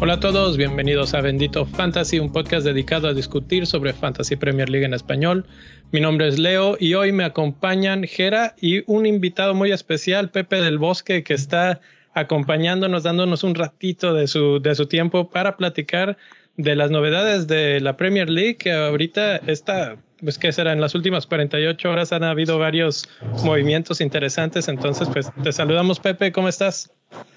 Hola a todos, bienvenidos a Bendito Fantasy, un podcast dedicado a discutir sobre Fantasy Premier League en español. Mi nombre es Leo y hoy me acompañan Jera y un invitado muy especial, Pepe del Bosque, que está acompañándonos, dándonos un ratito de su, de su tiempo para platicar de las novedades de la Premier League, ahorita está, pues que será, en las últimas 48 horas han habido varios movimientos interesantes, entonces pues te saludamos Pepe, ¿cómo estás?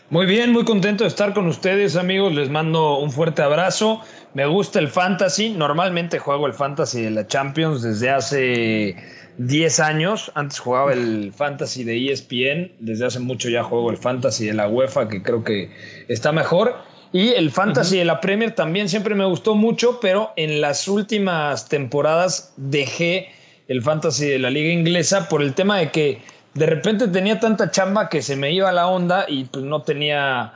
Muy bien, muy contento de estar con ustedes, amigos. Les mando un fuerte abrazo. Me gusta el fantasy. Normalmente juego el fantasy de la Champions desde hace 10 años. Antes jugaba el fantasy de ESPN. Desde hace mucho ya juego el fantasy de la UEFA, que creo que está mejor. Y el fantasy de la Premier también siempre me gustó mucho, pero en las últimas temporadas dejé el fantasy de la liga inglesa por el tema de que de repente tenía tanta chamba que se me iba la onda y pues no tenía,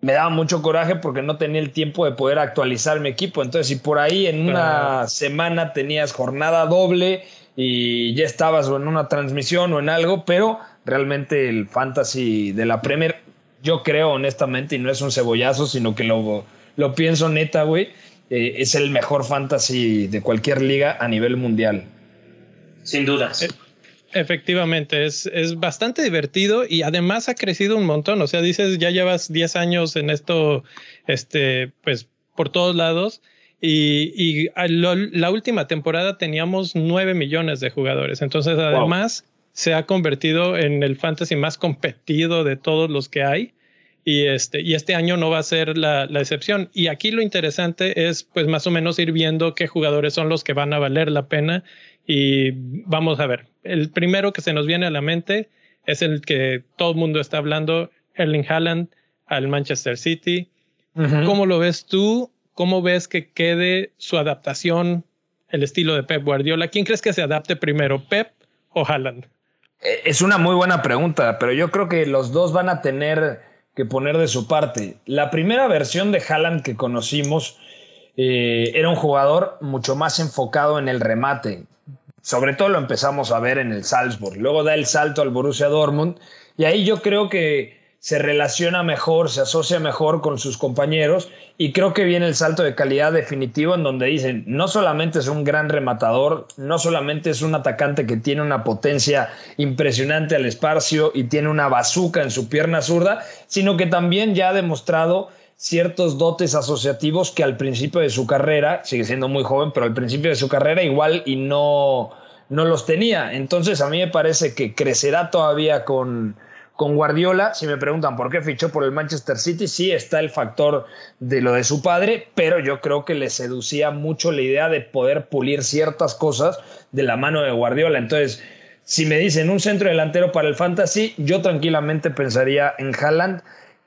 me daba mucho coraje porque no tenía el tiempo de poder actualizar mi equipo. Entonces, si por ahí en una semana tenías jornada doble y ya estabas o en una transmisión o en algo, pero realmente el fantasy de la Premier, yo creo honestamente, y no es un cebollazo, sino que lo, lo pienso neta, güey, eh, es el mejor fantasy de cualquier liga a nivel mundial. Sin dudas. Eh, Efectivamente, es, es bastante divertido y además ha crecido un montón. O sea, dices, ya llevas 10 años en esto, este, pues por todos lados. Y, y la última temporada teníamos 9 millones de jugadores. Entonces, además, se ha convertido en el fantasy más competido de todos los que hay. Y este, y este año no va a ser la, la, excepción. Y aquí lo interesante es, pues, más o menos ir viendo qué jugadores son los que van a valer la pena y vamos a ver, el primero que se nos viene a la mente es el que todo el mundo está hablando, Erling Haaland al Manchester City. ¿Cómo lo ves tú? ¿Cómo ves que quede su adaptación, el estilo de Pep Guardiola? ¿Quién crees que se adapte primero, Pep o Haaland? Eh, es una muy buena pregunta, pero yo creo que los dos van a tener que poner de su parte. La primera versión de Haaland que conocimos eh, era un jugador mucho más enfocado en el remate. Sobre todo lo empezamos a ver en el Salzburg. Luego da el salto al Borussia Dortmund y ahí yo creo que se relaciona mejor, se asocia mejor con sus compañeros y creo que viene el salto de calidad definitivo en donde dicen, no solamente es un gran rematador, no solamente es un atacante que tiene una potencia impresionante al espacio y tiene una bazuca en su pierna zurda, sino que también ya ha demostrado ciertos dotes asociativos que al principio de su carrera, sigue siendo muy joven, pero al principio de su carrera igual y no, no los tenía. Entonces a mí me parece que crecerá todavía con, con Guardiola. Si me preguntan por qué fichó por el Manchester City, sí está el factor de lo de su padre, pero yo creo que le seducía mucho la idea de poder pulir ciertas cosas de la mano de Guardiola. Entonces, si me dicen un centro delantero para el fantasy, yo tranquilamente pensaría en Haaland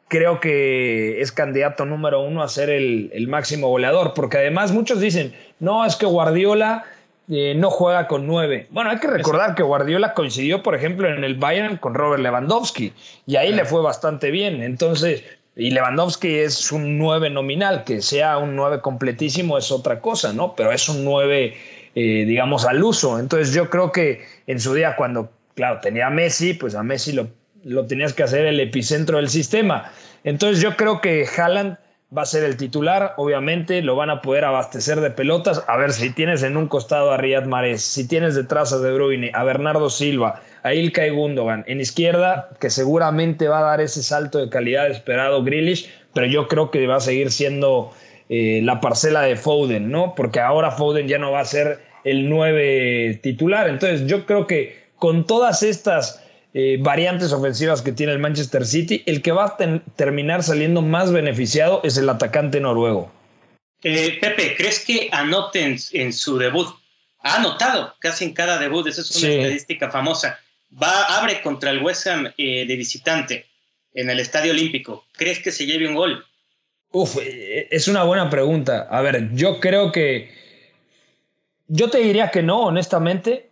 creo que es candidato número uno a ser el, máximo goleador, porque además muchos dicen, no, es que Guardiola eh, no juega con nueve. Bueno, hay que recordar que Guardiola coincidió, por ejemplo, en el Bayern con Robert Lewandowski, y ahí le fue bastante bien. Entonces, y Lewandowski es un nueve nominal, que sea un nueve completísimo es otra cosa, ¿no? Pero es un nueve, eh, digamos, al uso. Entonces yo creo que en su día cuando, claro, tenía a Messi, pues a Messi lo lo tenías que hacer el epicentro del sistema. Entonces yo creo que Haaland va a ser el titular, obviamente lo van a poder abastecer de pelotas. A ver, si tienes en un costado a Riyad Mahrez, si tienes detrás a De Bruyne, a Bernardo Silva, a Ilkay Gundogan, en izquierda, que seguramente va a dar ese salto de calidad esperado Grealish, pero yo creo que va a seguir siendo eh, la parcela de Foden, ¿no? Porque ahora Foden ya no va a ser el 9 titular. Entonces yo creo que con todas estas eh, variantes ofensivas que tiene el Manchester City, el que va a terminar saliendo más beneficiado es el atacante noruego. Eh, Pepe, ¿crees que anoten en su debut? Ha anotado casi en cada debut, esa es una estadística famosa. Va, abre contra el West Ham eh, de visitante en el Estadio Olímpico. ¿Crees que se lleve un gol? Uf, es una buena pregunta. A ver, yo creo que. Yo te diría que no, honestamente,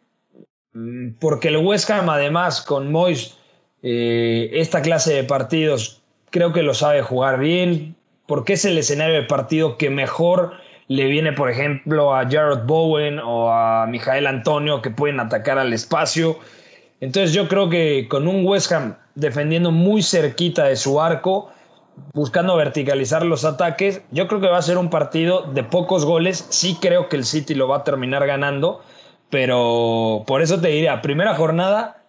porque el West Ham, además, con Moyes, eh, esta clase de partidos, creo que lo sabe jugar bien, porque es el escenario de partido que mejor le viene, por ejemplo, a Jared Bowen o a Mijael Antonio que pueden atacar al espacio. Entonces yo creo que con un West Ham defendiendo muy cerquita de su arco, buscando verticalizar los ataques, yo creo que va a ser un partido de pocos goles. Sí creo que el City lo va a terminar ganando, pero por eso te diría, primera jornada,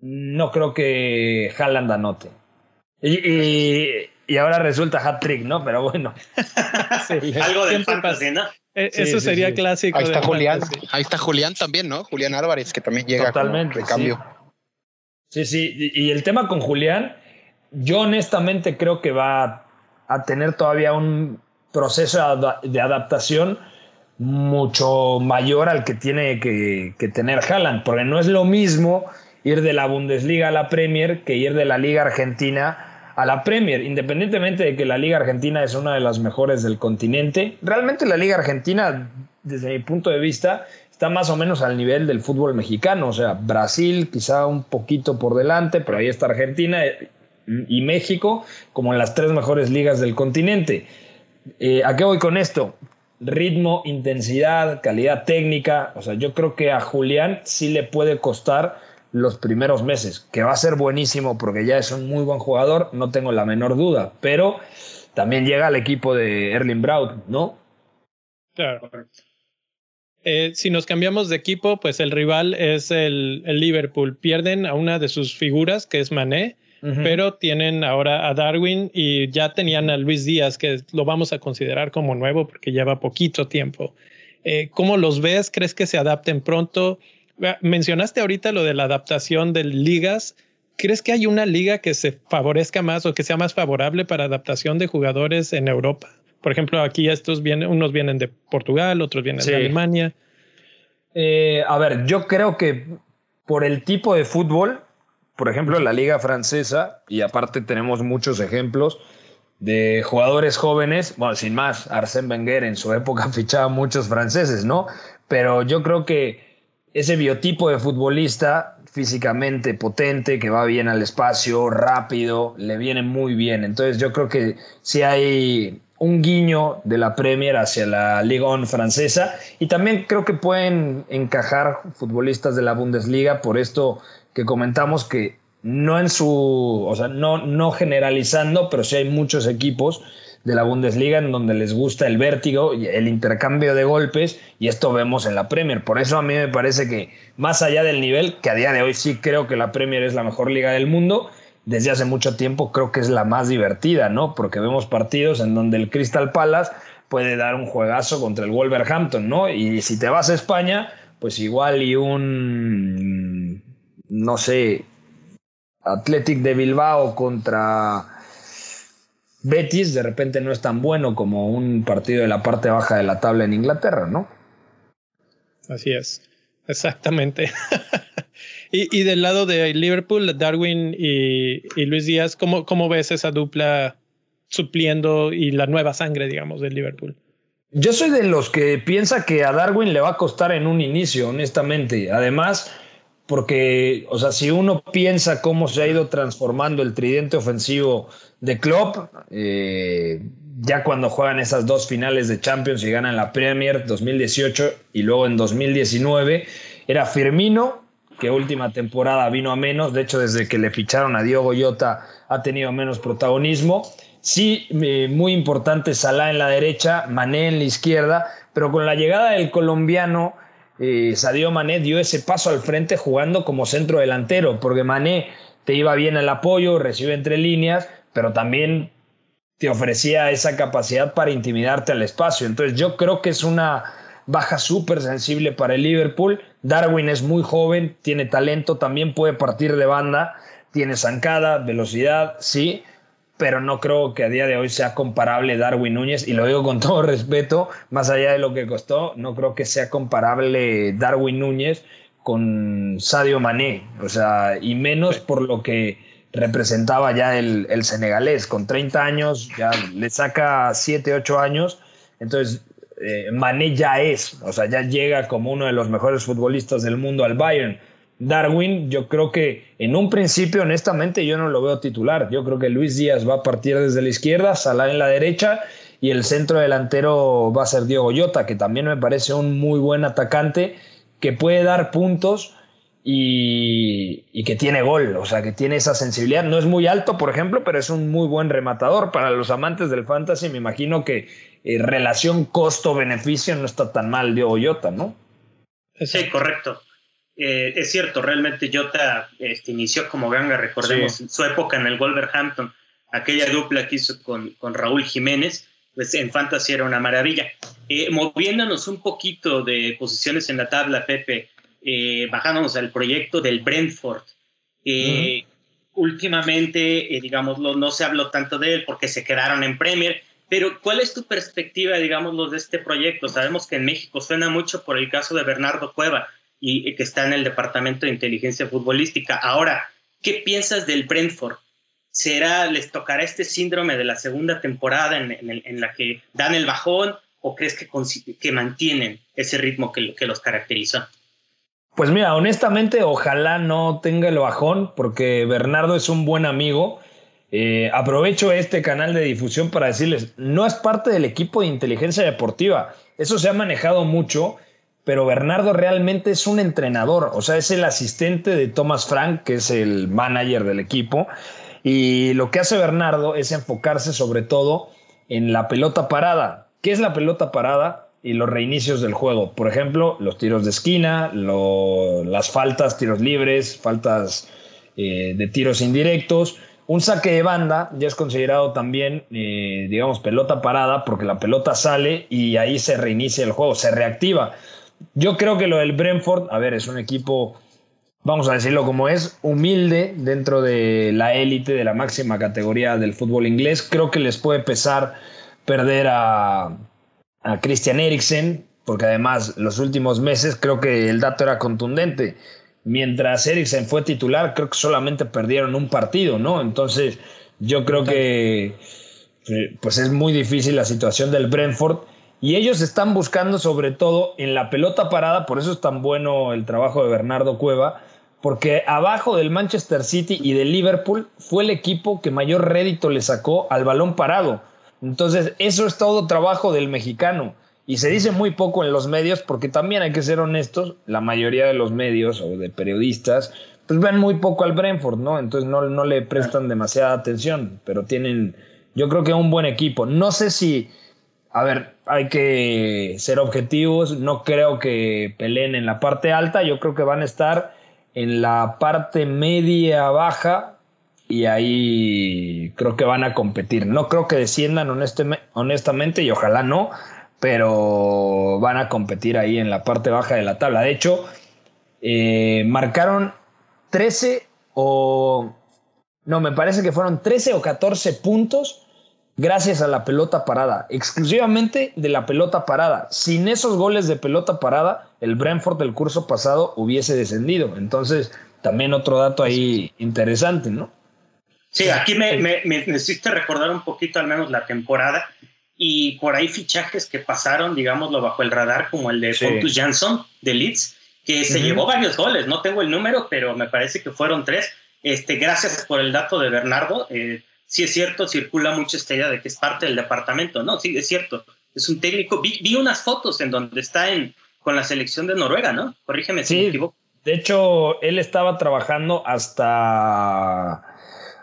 no creo que Haaland anote. Y, y, ahora resulta hat trick, ¿no? Pero bueno. Algo de fantasy, ¿no? E, eso sería clásico. Ahí está Julián. Ahí está Julián también, ¿no? Julián Álvarez, que también llega Totalmente, de cambio. Sí. sí, Y el tema con Julián, yo honestamente creo que va a tener todavía un proceso de adaptación mucho mayor al que tiene que, tener Haaland, porque no es lo mismo ir de la Bundesliga a la Premier que ir de la Liga Argentina a la Premier, independientemente de que la Liga Argentina es una de las mejores del continente. Realmente la Liga Argentina, desde mi punto de vista, está más o menos al nivel del fútbol mexicano. O sea, Brasil quizá un poquito por delante, pero ahí está Argentina y México como en las tres mejores ligas del continente. Eh, ¿A qué voy con esto? Ritmo, intensidad, calidad técnica. O sea, yo creo que a Julián sí le puede costar los primeros meses, que va a ser buenísimo porque ya es un muy buen jugador, no tengo la menor duda, pero también llega al equipo de Erling Braut, ¿no? Claro. Eh, si nos cambiamos de equipo, pues el rival es el, el, Liverpool. Pierden a una de sus figuras, que es Mané, pero tienen ahora a Darwin y ya tenían a Luis Díaz, que lo vamos a considerar como nuevo porque lleva poquito tiempo. Eh, ¿Cómo los ves? ¿Crees que se adapten pronto? Mencionaste ahorita lo de la adaptación de ligas. ¿Crees que hay una liga que se favorezca más o que sea más favorable para adaptación de jugadores en Europa? Por ejemplo, aquí estos vienen, unos vienen de Portugal, otros vienen de Alemania. Eh, a ver, yo creo que por el tipo de fútbol, por ejemplo, la liga francesa, y aparte tenemos muchos ejemplos de jugadores jóvenes, bueno, sin más, Arsène Wenger en su época fichaba muchos franceses, ¿no? Pero yo creo que ese biotipo de futbolista físicamente potente, que va bien al espacio, rápido, le viene muy bien. Entonces yo creo que si hay un guiño de la Premier hacia la Liga 1 francesa y también creo que pueden encajar futbolistas de la Bundesliga por esto que comentamos que no en su, o sea, no, no generalizando, pero sí hay muchos equipos de la Bundesliga en donde les gusta el vértigo y el intercambio de golpes y esto vemos en la Premier. Por eso a mí me parece que más allá del nivel, que a día de hoy sí creo que la Premier es la mejor liga del mundo, desde hace mucho tiempo creo que es la más divertida, ¿no? Porque vemos partidos en donde el Crystal Palace puede dar un juegazo contra el Wolverhampton, ¿no? Y si te vas a España, pues igual y un, no sé, Athletic de Bilbao contra Betis de repente no es tan bueno como un partido de la parte baja de la tabla en Inglaterra, ¿no? Así es, exactamente. y, del lado de Liverpool, Darwin y, Luis Díaz, ¿cómo, ¿cómo, ves esa dupla supliendo y la nueva sangre, digamos, del Liverpool? Yo soy de los que piensa que a Darwin le va a costar en un inicio, honestamente. Además, porque, o sea, si uno piensa cómo se ha ido transformando el tridente ofensivo de Klopp, eh, ya cuando juegan esas dos finales de Champions y ganan la Premier 2018 y luego en 2019, era Firmino, que última temporada vino a menos, de hecho desde que le ficharon a Diogo Jota ha tenido menos protagonismo. Sí, eh, muy importante Salah en la derecha, Mané en la izquierda, pero con la llegada del colombiano eh, Sadio Mané dio ese paso al frente jugando como centro delantero, porque Mané te iba bien el apoyo, recibe entre líneas, pero también te ofrecía esa capacidad para intimidarte al espacio. Entonces yo creo que es una baja súper sensible para el Liverpool. Darwin es muy joven, tiene talento, también puede partir de banda, tiene zancada, velocidad, sí, pero no creo que a día de hoy sea comparable Darwin Núñez, y lo digo con todo respeto, más allá de lo que costó, no creo que sea comparable Darwin Núñez con Sadio Mané, o sea, y menos por lo que representaba ya el, el, senegalés, con 30 años, ya le saca 7, 8 años, entonces eh, Mané ya es, o sea, ya llega como uno de los mejores futbolistas del mundo al Bayern, Darwin, yo creo que en un principio, honestamente, yo no lo veo titular. Yo creo que Luis Díaz va a partir desde la izquierda, Salah en la derecha y el centro delantero va a ser Diego Llota, que también me parece un muy buen atacante que puede dar puntos y, que tiene gol, o sea, que tiene esa sensibilidad. No es muy alto, por ejemplo, pero es un muy buen rematador. Para los amantes del fantasy, me imagino que eh, relación costo-beneficio no está tan mal Diego Jota, ¿no? Sí, correcto. Eh, es cierto, realmente Jota este, inició como ganga, recordemos su época en el Wolverhampton, aquella dupla que hizo con, con Raúl Jiménez, pues en fantasy era una maravilla. Eh, moviéndonos un poquito de posiciones en la tabla, Pepe, eh, bajándonos al proyecto del Brentford. Eh, últimamente, eh, digámoslo, no se habló tanto de él porque se quedaron en Premier, pero ¿cuál es tu perspectiva, digámoslo, de este proyecto? Sabemos que en México suena mucho por el caso de Bernardo Cueva y que está en el Departamento de Inteligencia Futbolística. Ahora, ¿qué piensas del Brentford? ¿Será, les tocará este síndrome de la segunda temporada en, la que dan el bajón o crees que, mantienen ese ritmo que, los caracteriza? Pues mira, honestamente, ojalá no tenga el bajón, porque Bernardo es un buen amigo. Eh, aprovecho este canal de difusión para decirles, no es parte del equipo de inteligencia deportiva. Eso se ha manejado mucho, pero Bernardo realmente es un entrenador, o sea, es el asistente de Thomas Frank, que es el manager del equipo. Y lo que hace Bernardo es enfocarse sobre todo en la pelota parada. ¿Qué es la pelota parada? y los reinicios del juego. Por ejemplo, los tiros de esquina, las faltas, tiros libres, faltas eh, de tiros indirectos. Un saque de banda ya es considerado también, eh, digamos, pelota parada porque la pelota sale y ahí se reinicia el juego, se reactiva. Yo creo que lo del Brentford, a ver, es un equipo, vamos a decirlo como es, humilde dentro de la élite de la máxima categoría del fútbol inglés. Creo que les puede pesar perder a, a Christian Eriksen, porque además los últimos meses creo que el dato era contundente. Mientras Eriksen fue titular, creo que solamente perdieron un partido, ¿no? Entonces, yo creo que eh, pues es muy difícil la situación del Brentford. Y ellos están buscando sobre todo en la pelota parada, por eso es tan bueno el trabajo de Bernardo Cueva, porque abajo del Manchester City y del Liverpool fue el equipo que mayor rédito le sacó al balón parado. Entonces, eso es todo trabajo del mexicano. Y se dice muy poco en los medios, porque también hay que ser honestos, la mayoría de los medios o de periodistas, pues ven muy poco al Brentford, ¿no? Entonces no, no le prestan demasiada atención, pero tienen, yo creo que un buen equipo. No sé si, a ver, hay que ser objetivos, no creo que peleen en la parte alta, yo creo que van a estar en la parte media baja, y ahí creo que van a competir. No creo que desciendan honestamente y ojalá no, pero van a competir ahí en la parte baja de la tabla. De hecho, eh, marcaron 13 o... No, me parece que fueron 13 o 14 puntos gracias a la pelota parada, exclusivamente de la pelota parada. Sin esos goles de pelota parada, el Brentford del curso pasado hubiese descendido. Entonces, también otro dato ahí interesante, ¿no? Sí, aquí me, me, recordar un poquito al menos la temporada y por ahí fichajes que pasaron, digámoslo, bajo el radar, como el de Pontus Jansson de Leeds, que se llevó varios goles, no tengo el número, pero me parece que fueron tres. Este, gracias por el dato de Bernardo. Eh, sí es cierto, circula mucha esta idea de que es parte del departamento. No, sí, es cierto. Es un técnico. Vi, vi unas fotos en donde está en, con la selección de Noruega, ¿no? Corrígeme si me equivoco. De hecho, él estaba trabajando hasta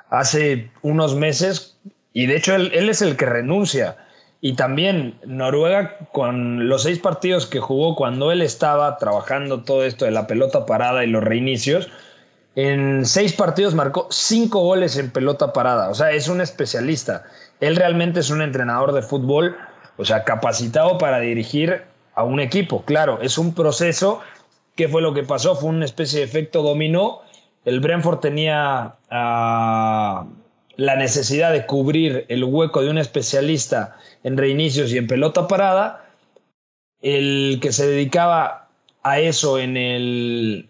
hace unos meses y de hecho él, es el que renuncia. Y también Noruega con los seis partidos que jugó cuando él estaba trabajando todo esto de la pelota parada y los reinicios, en seis partidos marcó cinco goles en pelota parada. O sea, es un especialista. Él realmente es un entrenador de fútbol, o sea, capacitado para dirigir a un equipo. Claro, es un proceso. ¿Qué fue lo que pasó? Fue una especie de efecto dominó el Brentford tenía ah, la necesidad de cubrir el hueco de un especialista en reinicios y en pelota parada. El que se dedicaba a eso en el,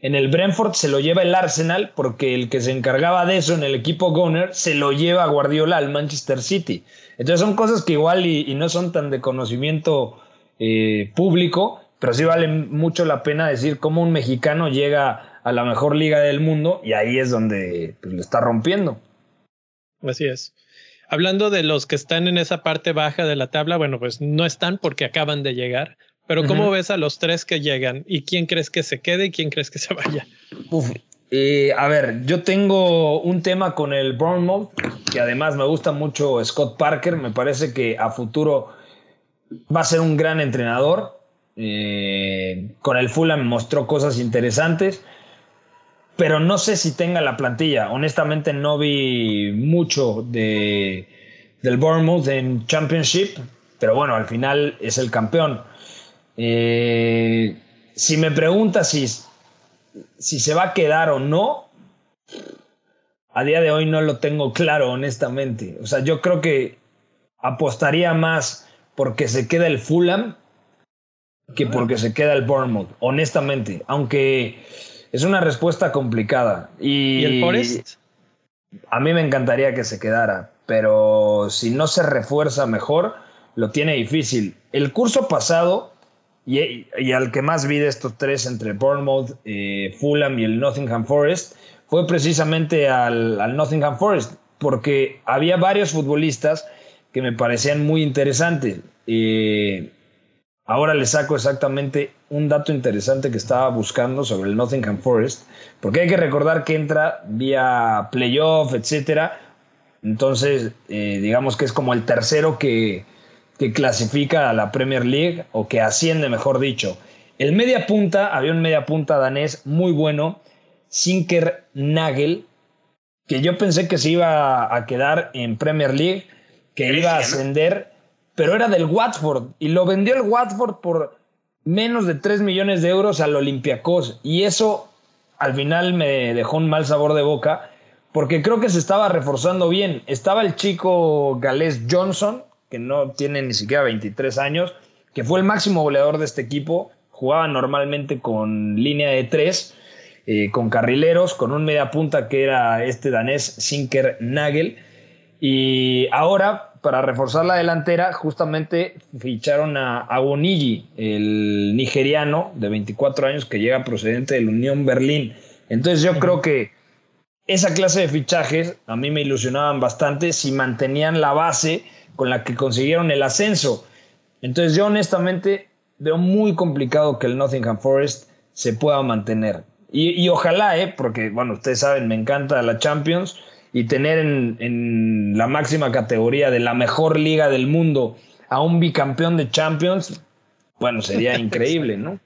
en el Brentford se lo lleva el Arsenal porque el que se encargaba de eso en el equipo Gunner se lo lleva a Guardiola al Manchester City. Entonces son cosas que igual y, no son tan de conocimiento eh, público, pero sí vale mucho la pena decir cómo un mexicano llega a la mejor liga del mundo y ahí es donde pues, lo está rompiendo. Así es. hablando de los que están en esa parte baja de la tabla, bueno, pues no están porque acaban de llegar. Pero ¿cómo ves a los tres que llegan? ¿Y quién crees que se quede y quién crees que se vaya? Uf, eh, a ver, yo tengo un tema con el Bournemouth, que además me gusta mucho Scott Parker. Me parece que a futuro va a ser un gran entrenador. Eh, con el Fulham mostró cosas interesantes, pero no sé si tenga la plantilla. Honestamente, no vi mucho de, del Bournemouth en Championship, pero bueno, al final es el campeón. Eh, si me preguntas si, si se va a quedar o no, a día de hoy no lo tengo claro, honestamente. O sea, yo creo que apostaría más porque se queda el Fulham que porque se queda el Bournemouth, honestamente. Aunque es una respuesta complicada. ¿Y, ¿Y el Forest? A mí me encantaría que se quedara, pero si no se refuerza mejor, lo tiene difícil. El curso pasado y, al que más vi de estos tres entre Bournemouth, eh, Fulham y el Nottingham Forest fue precisamente al, Nottingham Forest, porque había varios futbolistas que me parecían muy interesantes. Eh, ahora le saco exactamente un dato interesante que estaba buscando sobre el Nottingham Forest, porque hay que recordar que entra vía playoff, etcétera. Entonces, eh, digamos que es como el tercero que, que clasifica a la Premier League o que asciende, mejor dicho. El media punta, había un media punta danés muy bueno, Sinker Nagel, que yo pensé que se iba a quedar en Premier League, que iba a ascender, pero era del Watford y lo vendió el Watford por menos de 3 millones de euros al Olympiacos y eso al final me dejó un mal sabor de boca porque creo que se estaba reforzando bien. Estaba el chico galés Johnson, que no tiene ni siquiera 23 años, que fue el máximo goleador de este equipo, jugaba normalmente con línea de tres, eh, con carrileros, con un media punta que era este danés Sinker Nagel. Y ahora, para reforzar la delantera, justamente ficharon a Agonigi, el nigeriano de 24 años que llega procedente del Unión Berlín. Entonces yo creo que esa clase de fichajes a mí me ilusionaban bastante si mantenían la base con la que consiguieron el ascenso. Entonces yo honestamente veo muy complicado que el Nottingham Forest se pueda mantener. Y, ojalá, ¿eh? porque bueno, ustedes saben, me encanta la Champions y tener en, en la máxima categoría de la mejor liga del mundo a un bicampeón de Champions, bueno, sería increíble, ¿no?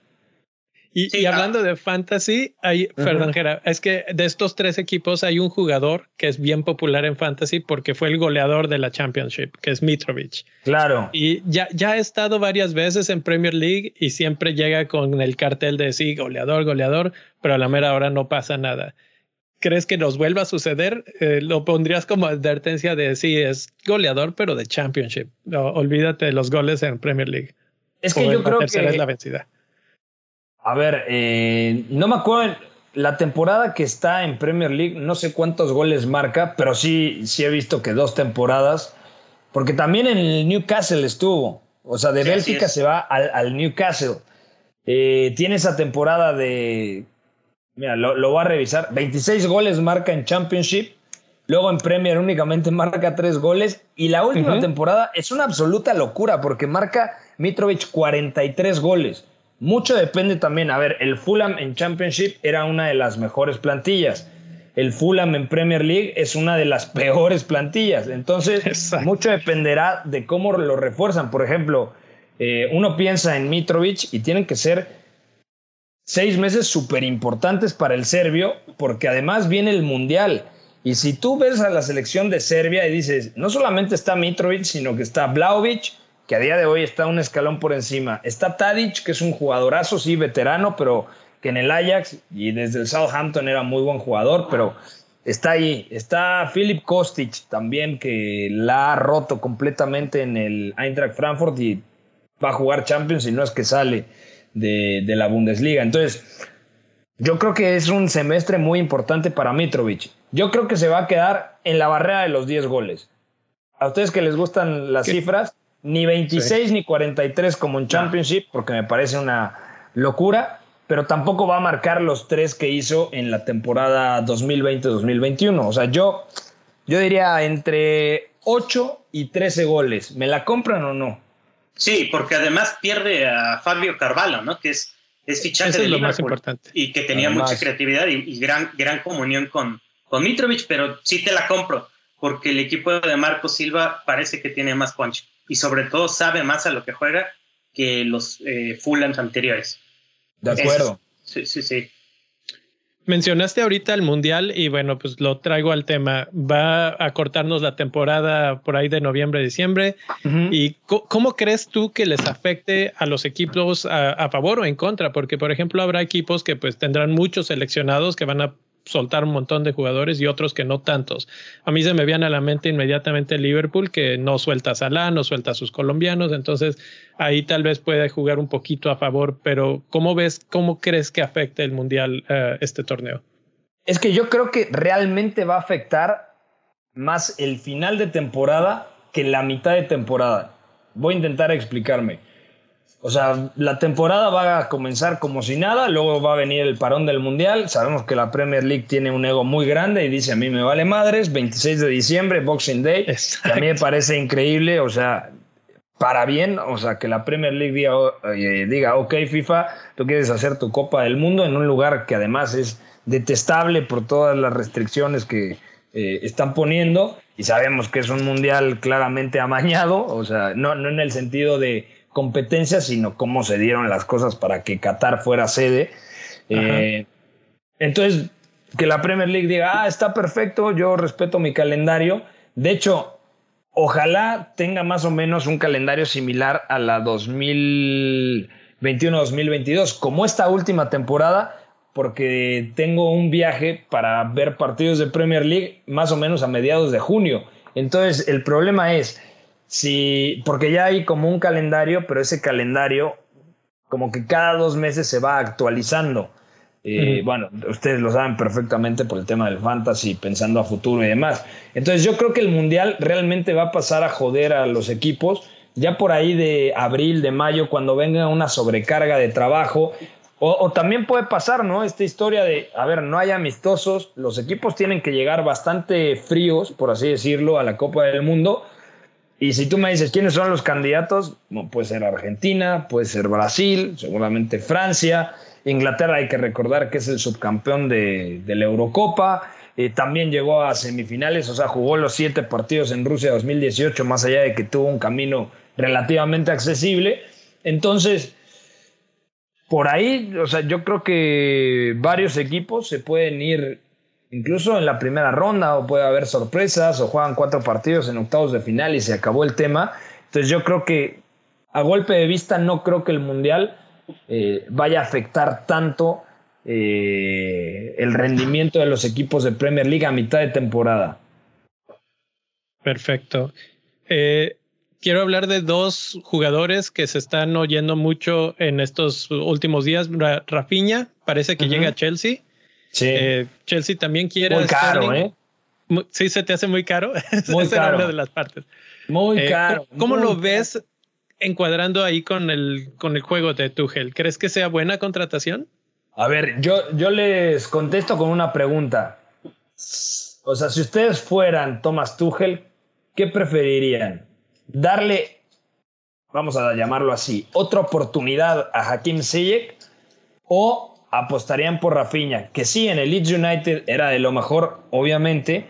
Y, hablando de fantasy, hay, perdón, es que de estos tres equipos hay un jugador que es bien popular en fantasy porque fue el goleador de la Championship, que es Mitrovic. Claro. Y ya, ya ha estado varias veces en Premier League y siempre llega con el cartel de sí, goleador, goleador, pero a la mera hora no pasa nada. ¿Crees que nos vuelva a suceder? Eh, lo pondrías como advertencia de sí, es goleador, pero de Championship. olvídate de los goles en Premier League. Es que yo creo que es la vencida. A ver, eh, no me acuerdo la temporada que está en Premier League, no sé cuántos goles marca, pero sí, sí he visto que dos temporadas, porque también en el Newcastle estuvo, o sea, de Bélgica se va al, Newcastle. Eh, tiene esa temporada de, mira, lo, lo voy a revisar, 26 goles marca en Championship, luego en Premier únicamente marca 3 goles, y la última temporada es una absoluta locura, porque marca Mitrovic 43 goles. Mucho depende también. A ver, el Fulham en Championship era una de las mejores plantillas. El Fulham en Premier League es una de las peores plantillas. Entonces, mucho dependerá de cómo lo refuerzan. Por ejemplo, eh, uno piensa en Mitrovic y tienen que ser seis meses súper importantes para el serbio, porque además viene el Mundial. Y si tú ves a la selección de Serbia y dices, no solamente está Mitrovic, sino que está Vlaovic, que a día de hoy está un escalón por encima. Está Tadic, que es un jugadorazo, sí, veterano, pero que en el Ajax y desde el Southampton era muy buen jugador, pero está ahí. Está Philip Kostic también, que la ha roto completamente en el Eintracht Frankfurt y va a jugar Champions y no es que sale de, de la Bundesliga. Entonces, yo creo que es un semestre muy importante para Mitrovic. Yo creo que se va a quedar en la barrera de los 10 goles. A ustedes que les gustan las cifras, ni 26 ni 43 como en Championship, porque me parece una locura, pero tampoco va a marcar los tres que hizo en la temporada 2020-2021. O sea, yo, yo diría entre 8 y 13 goles. ¿Me la compran o no? Sí, porque además pierde a Fabio Carvalho, ¿no? Que es, es fichaje de lo más importante. y que tenía mucha creatividad y, gran, gran comunión con, con Mitrovic, pero sí te la compro, porque el equipo de Marco Silva parece que tiene más punch y sobre todo sabe más a lo que juega que los eh, Fulhams anteriores. De acuerdo. sí, sí, sí. Mencionaste ahorita el Mundial y bueno, pues lo traigo al tema. Va a cortarnos la temporada por ahí de noviembre, diciembre. ¿Y cómo crees tú que les afecte a los equipos a, a, favor o en contra? Porque, por ejemplo, habrá equipos que pues tendrán muchos seleccionados que van a soltar un montón de jugadores y otros que no tantos. A mí se me viene a la mente inmediatamente Liverpool, que no suelta a Salah, no suelta a sus colombianos, entonces ahí tal vez puede jugar un poquito a favor, pero ¿cómo ves, cómo crees que afecte el Mundial uh, este torneo? Es que yo creo que realmente va a afectar más el final de temporada que la mitad de temporada. Voy a intentar explicarme. O sea, la temporada va a comenzar como si nada, luego va a venir el parón del Mundial. Sabemos que la Premier League tiene un ego muy grande y dice, a mí me vale madres, 26 de diciembre, Boxing Day. a mí me parece increíble, o sea, para bien, o sea, que la Premier League diga, eh, diga, ok FIFA, tú quieres hacer tu Copa del Mundo en un lugar que además es detestable por todas las restricciones que eh, están poniendo y sabemos que es un mundial claramente amañado, o sea, no, no en el sentido de competencia, sino cómo se dieron las cosas para que Qatar fuera sede. Eh, entonces, que la Premier League diga, ah, está perfecto, yo respeto mi calendario. De hecho, ojalá tenga más o menos un calendario similar a la 2021-2022, como esta última temporada, porque tengo un viaje para ver partidos de Premier League más o menos a mediados de junio. Entonces, el problema es, Sí, porque ya hay como un calendario, pero ese calendario como que cada dos meses se va actualizando. Eh, bueno, ustedes lo saben perfectamente por el tema del fantasy, pensando a futuro y demás. Entonces yo creo que el Mundial realmente va a pasar a joder a los equipos ya por ahí de abril, de mayo, cuando venga una sobrecarga de trabajo. O, o, también puede pasar, ¿no? Esta historia de, a ver, no hay amistosos, los equipos tienen que llegar bastante fríos, por así decirlo, a la Copa del Mundo y si tú me dices quiénes son los candidatos, puede ser Argentina, puede ser Brasil, seguramente Francia, Inglaterra hay que recordar que es el subcampeón de, la Eurocopa, eh, también llegó a semifinales, o sea, jugó los siete partidos en Rusia 2018, más allá de que tuvo un camino relativamente accesible. Entonces, por ahí, o sea, yo creo que varios equipos se pueden ir incluso en la primera ronda o puede haber sorpresas o juegan cuatro partidos en octavos de final y se acabó el tema. Entonces yo creo que a golpe de vista no creo que el Mundial eh, vaya a afectar tanto eh, el rendimiento de los equipos de Premier League a mitad de temporada. Perfecto. Eh, quiero hablar de dos jugadores que se están oyendo mucho en estos últimos días. Rafinha parece que llega a Chelsea Sí. Eh, Chelsea también quiere. Muy caro, ¿eh? Sí, se te hace muy caro. Muy caro. una de las partes. Muy eh, caro. ¿Cómo, lo ves encuadrando ahí con el, con el juego de Tuchel? ¿Crees que sea buena contratación? A ver, yo, yo les contesto con una pregunta. O sea, si ustedes fueran Thomas Tuchel, ¿qué preferirían? ¿Darle, vamos a llamarlo así, otra oportunidad a Hakim Ziyech o apostarían por Rafinha, que sí, en el Leeds United era de lo mejor, obviamente,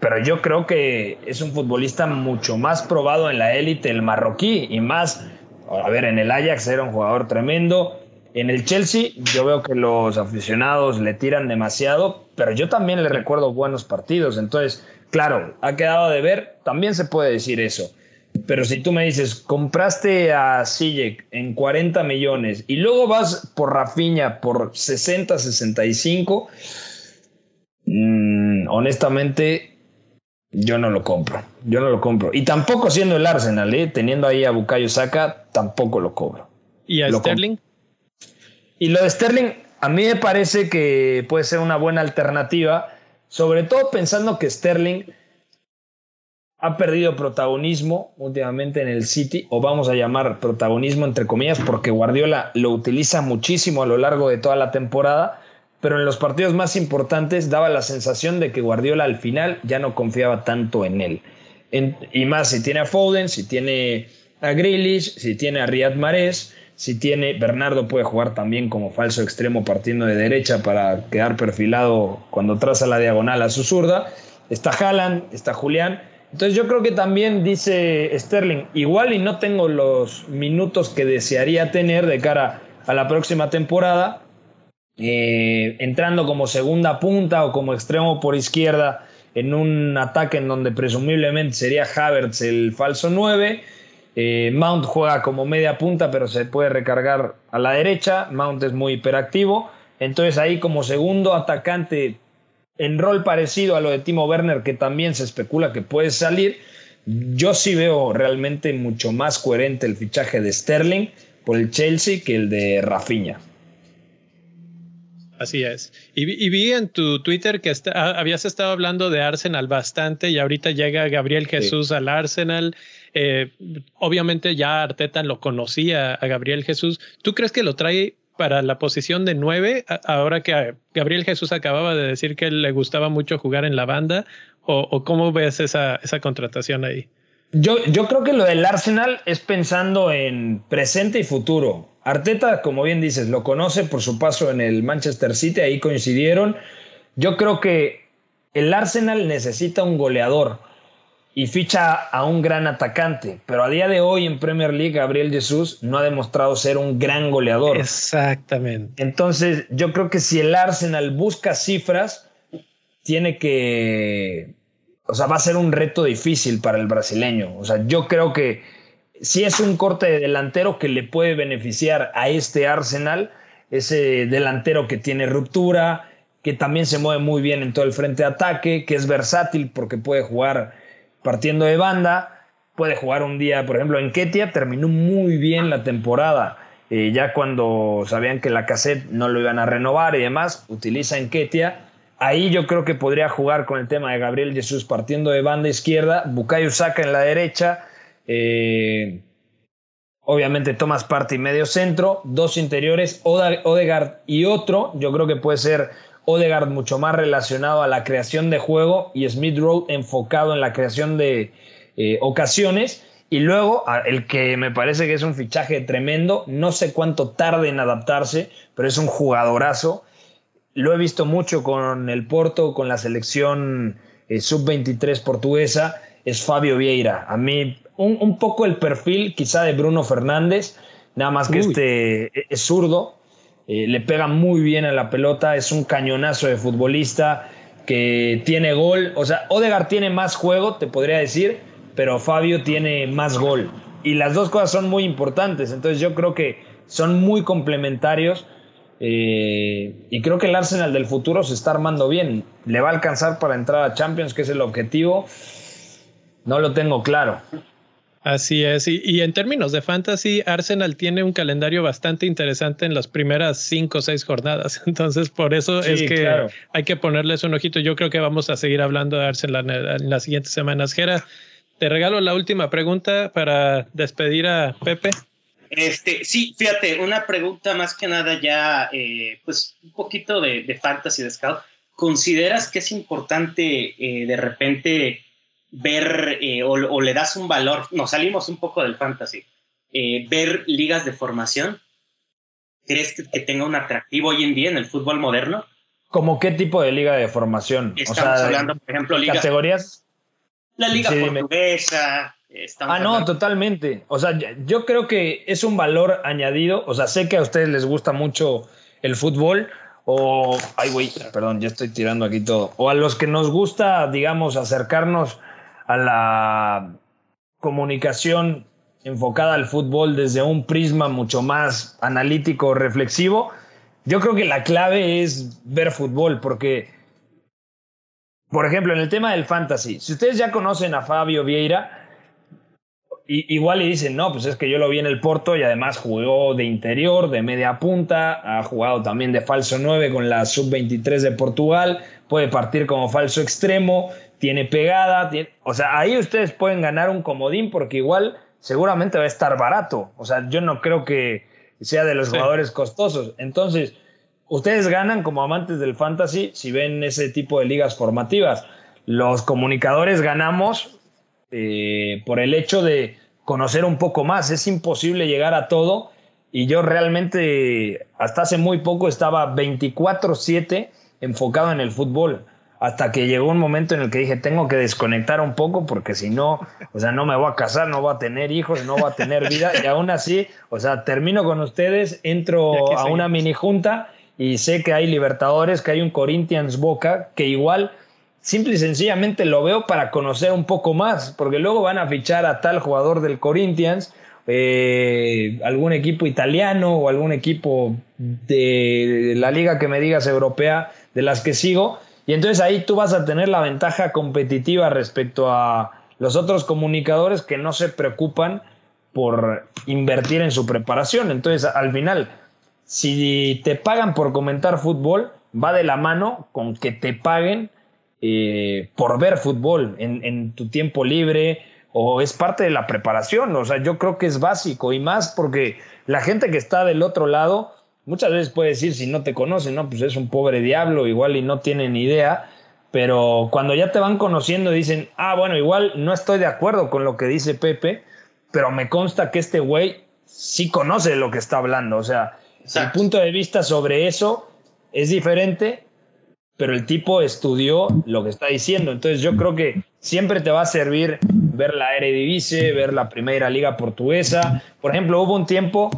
pero yo creo que es un futbolista mucho más probado en la élite, el marroquí, y más, a ver, en el Ajax era un jugador tremendo. En el Chelsea yo veo que los aficionados le tiran demasiado, pero yo también le recuerdo buenos partidos. Entonces, claro, ha quedado de ver, también se puede decir eso. Pero si tú me dices, compraste a Sijek en 40 millones y luego vas por Rafinha por 60, 65, mmm, honestamente yo no lo compro. Yo no lo compro. Y tampoco siendo el Arsenal, ¿eh? teniendo ahí a Bukayo Saka, tampoco lo cobro. ¿Y a Sterling? Y lo de Sterling, a mí me parece que puede ser una buena alternativa, sobre todo pensando que Sterling ha perdido protagonismo últimamente en el City, o vamos a llamar protagonismo entre comillas, porque Guardiola lo utiliza muchísimo a lo largo de toda la temporada, pero en los partidos más importantes daba la sensación de que Guardiola al final ya no confiaba tanto en él. y más si tiene a Foden, si tiene a Grealish, si tiene a Riyad Mahrez, si tiene Bernardo puede jugar también como falso extremo partiendo de derecha para quedar perfilado cuando traza la diagonal a su zurda. Está Haaland, está Julián. Entonces yo creo que también dice Sterling, igual y no tengo los minutos que desearía tener de cara a la próxima temporada, eh, entrando como segunda punta o como extremo por izquierda en un ataque en donde presumiblemente sería Havertz el falso 9. Eh, Mount juega como media punta, pero se puede recargar a la derecha. Mount es muy hiperactivo. Entonces ahí como segundo atacante en rol parecido a lo de Timo Werner, que también se especula que puede salir, yo sí veo realmente mucho más coherente el fichaje de Sterling por el Chelsea que el de Rafinha. Así es. Y, vi en tu Twitter que ah, habías estado hablando de Arsenal bastante y ahorita llega Gabriel Jesús al Arsenal. Eh, obviamente ya Arteta lo conocía a Gabriel Jesús. ¿Tú crees que lo trae para la posición de nueve? Ahora que Gabriel Jesús acababa de decir que le gustaba mucho jugar en la banda. ¿O, cómo ves esa, esa contratación ahí? Yo, yo creo que lo del Arsenal es pensando en presente y futuro. Arteta, como bien dices, lo conoce por su paso en el Manchester City, ahí coincidieron. Yo creo que el Arsenal necesita un goleador y ficha a un gran atacante, pero a día de hoy en Premier League Gabriel Jesús no ha demostrado ser un gran goleador. Exactamente. Entonces, yo creo que si el Arsenal busca cifras, tiene que, o sea, va a ser un reto difícil para el brasileño. O sea, yo creo que si es un corte de delantero que le puede beneficiar a este Arsenal, ese delantero que tiene ruptura, que también se mueve muy bien en todo el frente de ataque, que es versátil porque puede jugar partiendo de banda, puede jugar un día, por ejemplo, en Ketia terminó muy bien la temporada. Eh, ya cuando sabían que la cassette no lo iban a renovar y demás, utiliza en Ketia. Ahí yo creo que podría jugar con el tema de Gabriel Jesús partiendo de banda izquierda, Bukayo Saka en la derecha, eh, obviamente Thomas Party medio centro, dos interiores, Odegaard y otro. Yo creo que puede ser Odegaard mucho más relacionado a la creación de juego y Smith Rowe enfocado en la creación de eh, ocasiones. Y luego, el que me parece que es un fichaje tremendo, no sé cuánto tarde en adaptarse, pero es un jugadorazo. Lo he visto mucho con el Porto, con la selección eh, sub-23 portuguesa, es Fabio Vieira. A mí un, poco el perfil quizá de Bruno Fernández, nada más que este e, es zurdo, eh, le pega muy bien a la pelota, es un cañonazo de futbolista que tiene gol, o sea, Odegar tiene más juego, te podría decir, pero Fabio tiene más gol. Y las dos cosas son muy importantes, entonces yo creo que son muy complementarios. Eh, y creo que el Arsenal del futuro se está armando bien. ¿Le va a alcanzar para entrar a Champions, que es el objetivo? No lo tengo claro. Así es, y, en términos de fantasy, Arsenal tiene un calendario bastante interesante en las primeras cinco o seis jornadas, entonces por eso es que hay que ponerles un ojito. Yo creo que vamos a seguir hablando de Arsenal en, las siguientes semanas. Gera, te regalo la última pregunta para despedir a Pepe. Este, sí, fíjate, una pregunta más que nada ya, eh, pues un poquito de, fantasy de scout. ¿Consideras que es importante eh, de repente ver eh, o, le das un valor, nos salimos un poco del fantasy, eh, ver ligas de formación? ¿Crees que, tenga un atractivo hoy en día en el fútbol moderno? ¿Cómo qué tipo de liga de formación? Estamos hablando, por ejemplo, ligas. ¿Categorías? La liga portuguesa. Ah, no, totalmente. O sea, yo creo que es un valor añadido. O sea, sé que a ustedes les gusta mucho el fútbol, o, ay, güey, perdón, ya estoy tirando aquí todo. O a los que nos gusta, digamos, acercarnos a la comunicación enfocada al fútbol desde un prisma mucho más analítico, reflexivo, yo creo que la clave es ver fútbol, porque, por ejemplo, en el tema del fantasy, si ustedes ya conocen a Fabio Vieira, igual y dicen, no, pues es que yo lo vi en el Porto y además jugó de interior, de media punta, ha jugado también de falso 9 con la sub-23 de Portugal, puede partir como falso extremo, tiene pegada, o sea, ahí ustedes pueden ganar un comodín porque igual seguramente va a estar barato. O sea, yo no creo que sea de los jugadores costosos. Entonces, ustedes ganan como amantes del fantasy si ven ese tipo de ligas formativas. Los comunicadores ganamos eh, por el hecho de conocer un poco más. Es imposible llegar a todo y yo realmente hasta hace muy poco estaba 24/7 enfocado en el fútbol hasta que llegó un momento en el que dije, tengo que desconectar un poco porque si no, o sea, no me voy a casar, no voy a tener hijos, no voy a tener vida. Y aún así, o sea, termino con ustedes, entro a una mini junta y sé que hay Libertadores, que hay un Corinthians Boca, que igual, simple y sencillamente lo veo para conocer un poco más, porque luego van a fichar a tal jugador del Corinthians. Eh, algún equipo italiano o algún equipo de la liga que me digas europea de las que sigo y entonces ahí tú vas a tener la ventaja competitiva respecto a los otros comunicadores que no se preocupan por invertir en su preparación. Entonces, al final, si te pagan por comentar fútbol, va de la mano con que te paguen eh, por ver fútbol en, en, tu tiempo libre o es parte de la preparación. O sea, yo creo que es básico y más porque la gente que está del otro lado muchas veces puede decir, si no te conocen, no, pues es un pobre diablo, igual y no tiene ni idea, pero cuando ya te van conociendo dicen, ah, bueno, igual no estoy de acuerdo con lo que dice Pepe, pero me consta que este güey sí conoce lo que está hablando, o sea, el punto de vista sobre eso es diferente, pero el tipo estudió lo que está diciendo, entonces yo creo que siempre te va a servir ver la Eredivisie, ver la Primera Liga Portuguesa, por ejemplo, hubo un tiempo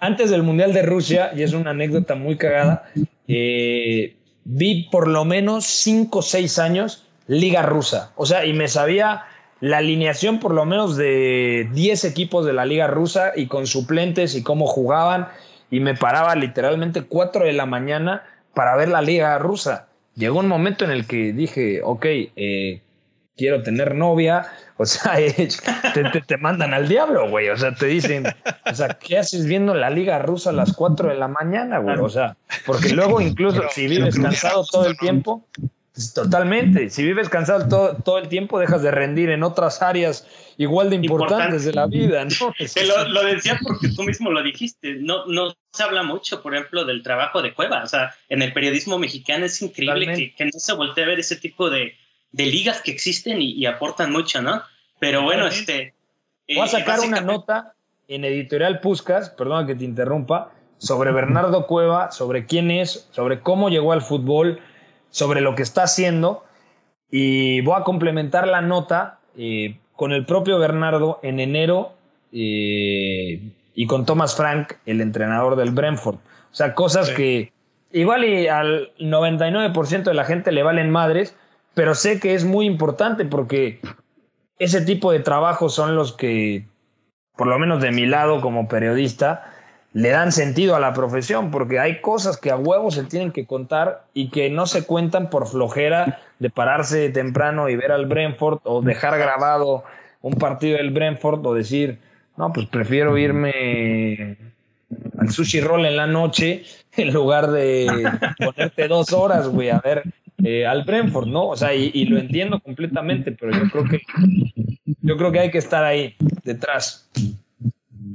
antes del Mundial de Rusia, y es una anécdota muy cagada, eh, vi por lo menos 5 o 6 años Liga Rusa. O sea, y me sabía la alineación por lo menos de 10 equipos de la Liga Rusa y con suplentes y cómo jugaban. Y me paraba literalmente 4 de la mañana para ver la Liga Rusa. Llegó un momento en el que dije, ok, eh, quiero tener novia, o sea, te, mandan al diablo, güey, o sea, te dicen, o sea, ¿qué haces viendo la liga rusa a las 4 de la mañana, güey? O sea, porque luego incluso si vives cansado todo el tiempo, pues, totalmente, si vives cansado todo, todo el tiempo, dejas de rendir en otras áreas igual de importantes de la vida, ¿no? Te lo, decía porque tú mismo lo dijiste, no, no se habla mucho, por ejemplo, del trabajo de Cueva, o sea, en el periodismo mexicano es increíble que, que no se voltee a ver ese tipo de de ligas que existen y, aportan mucho, ¿no? Pero bueno, este... Voy a eh, sacar una nota en Editorial Puscas, perdona que te interrumpa, sobre Bernardo Cueva, sobre quién es, sobre cómo llegó al fútbol, sobre lo que está haciendo. Y voy a complementar la nota eh, con el propio Bernardo en enero eh, y con Thomas Frank, el entrenador del Brentford. O sea, cosas que igual y al 99% de la gente le valen madres, pero sé que es muy importante porque ese tipo de trabajos son los que, por lo menos de mi lado como periodista, le dan sentido a la profesión, porque hay cosas que a huevos se tienen que contar y que no se cuentan por flojera de pararse temprano y ver al Brentford o dejar grabado un partido del Brentford o decir, no, pues prefiero irme al sushi roll en la noche en lugar de ponerte dos horas, güey, a ver eh, al Brentford, ¿no? O sea, y, lo entiendo completamente, pero yo creo que yo creo que hay que estar ahí detrás.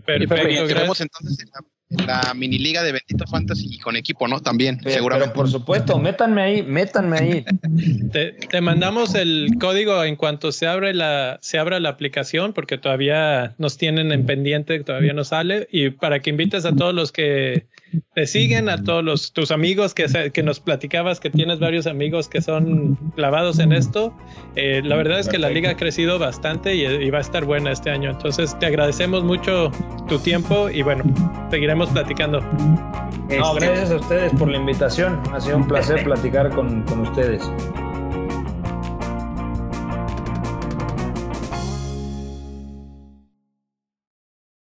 Perfecto. Queremos entonces la mini liga de Bendito Fantasy y con equipo, ¿no? También, seguramente. por supuesto, métanme ahí, métanme ahí. Te, mandamos el código en cuanto se abre la, se abra la aplicación, porque todavía nos tienen en pendiente, todavía no sale, y para que invites a todos los que te siguen, a todos los, tus amigos que, que nos platicabas, que tienes varios amigos que son clavados en esto. Eh, la verdad es que la liga ha crecido bastante y, y va a estar buena este año. Entonces, te agradecemos mucho tu tiempo y bueno, seguiremos platicando. No, gracias a ustedes por la invitación. Ha sido un placer platicar con, con ustedes.